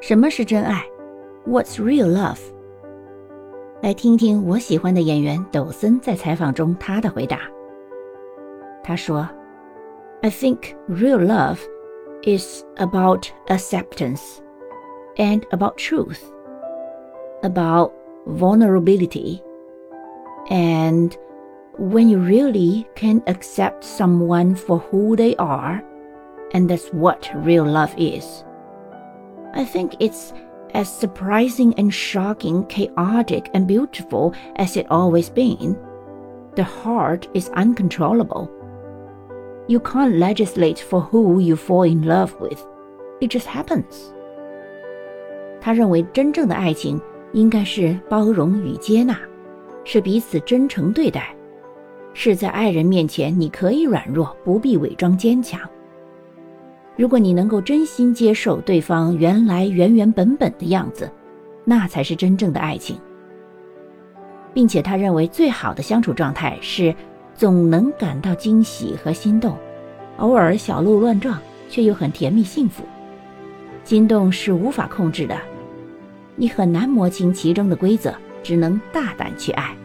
什么是真爱？What's real love？来听听我喜欢的演员抖森在采访中他的回答。他说：“I think real love is about acceptance and about truth, about vulnerability, and when you really can accept someone for who they are, and that's what real love is. I think it's as surprising and shocking, chaotic and beautiful as it always been. The heart is uncontrollable. You can't legislate for who you fall in love with. It just happens. 他认为真正的爱情应该是包容与接纳，是彼此真诚对待，是在爱人面前你可以软弱，不必伪装坚强。 如果你能够真心接受对方原来原原本本的样子，那才是真正的爱情。并且他认为最好的相处状态是总能感到惊喜和心动，偶尔小鹿乱撞，却又很甜蜜幸福。心动是无法控制的，你很难摸清其中的规则，只能大胆去爱。